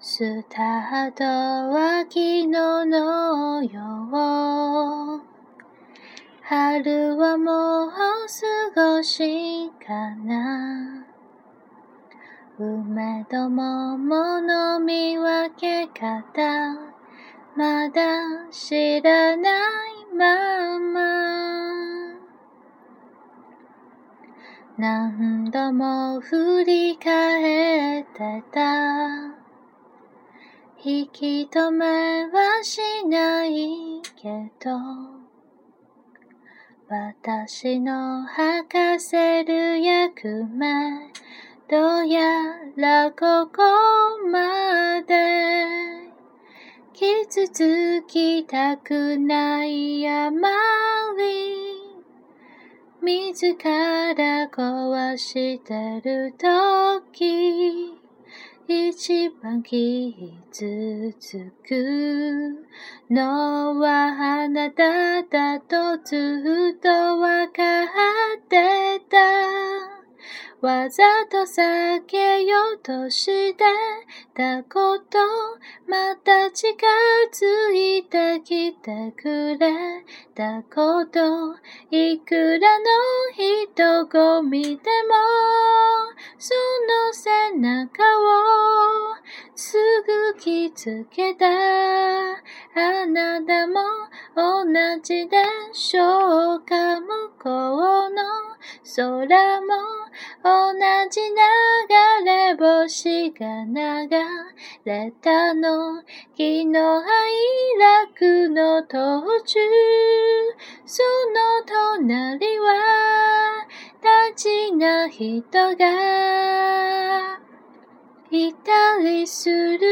スタートは昨日のよう。春はもう少しかな。梅と桃の見分け方、まだ知らないまま。何度も振り返ってた。引き止めはしないけど、私の吐かせる役目、どうやらここまで。傷つきたくないあまり、自ら壊してるとき、一番傷つくのはあなただとずっとわかってた。わざと避けようとしてたこと、また近づいてきてくれたこと、いくらの人混みでも、気づけた。あなたも同じでしょうか向こうの空も同じ流れ星が流れたの。昨日愛楽の途中。その隣は大事な人が。いたりする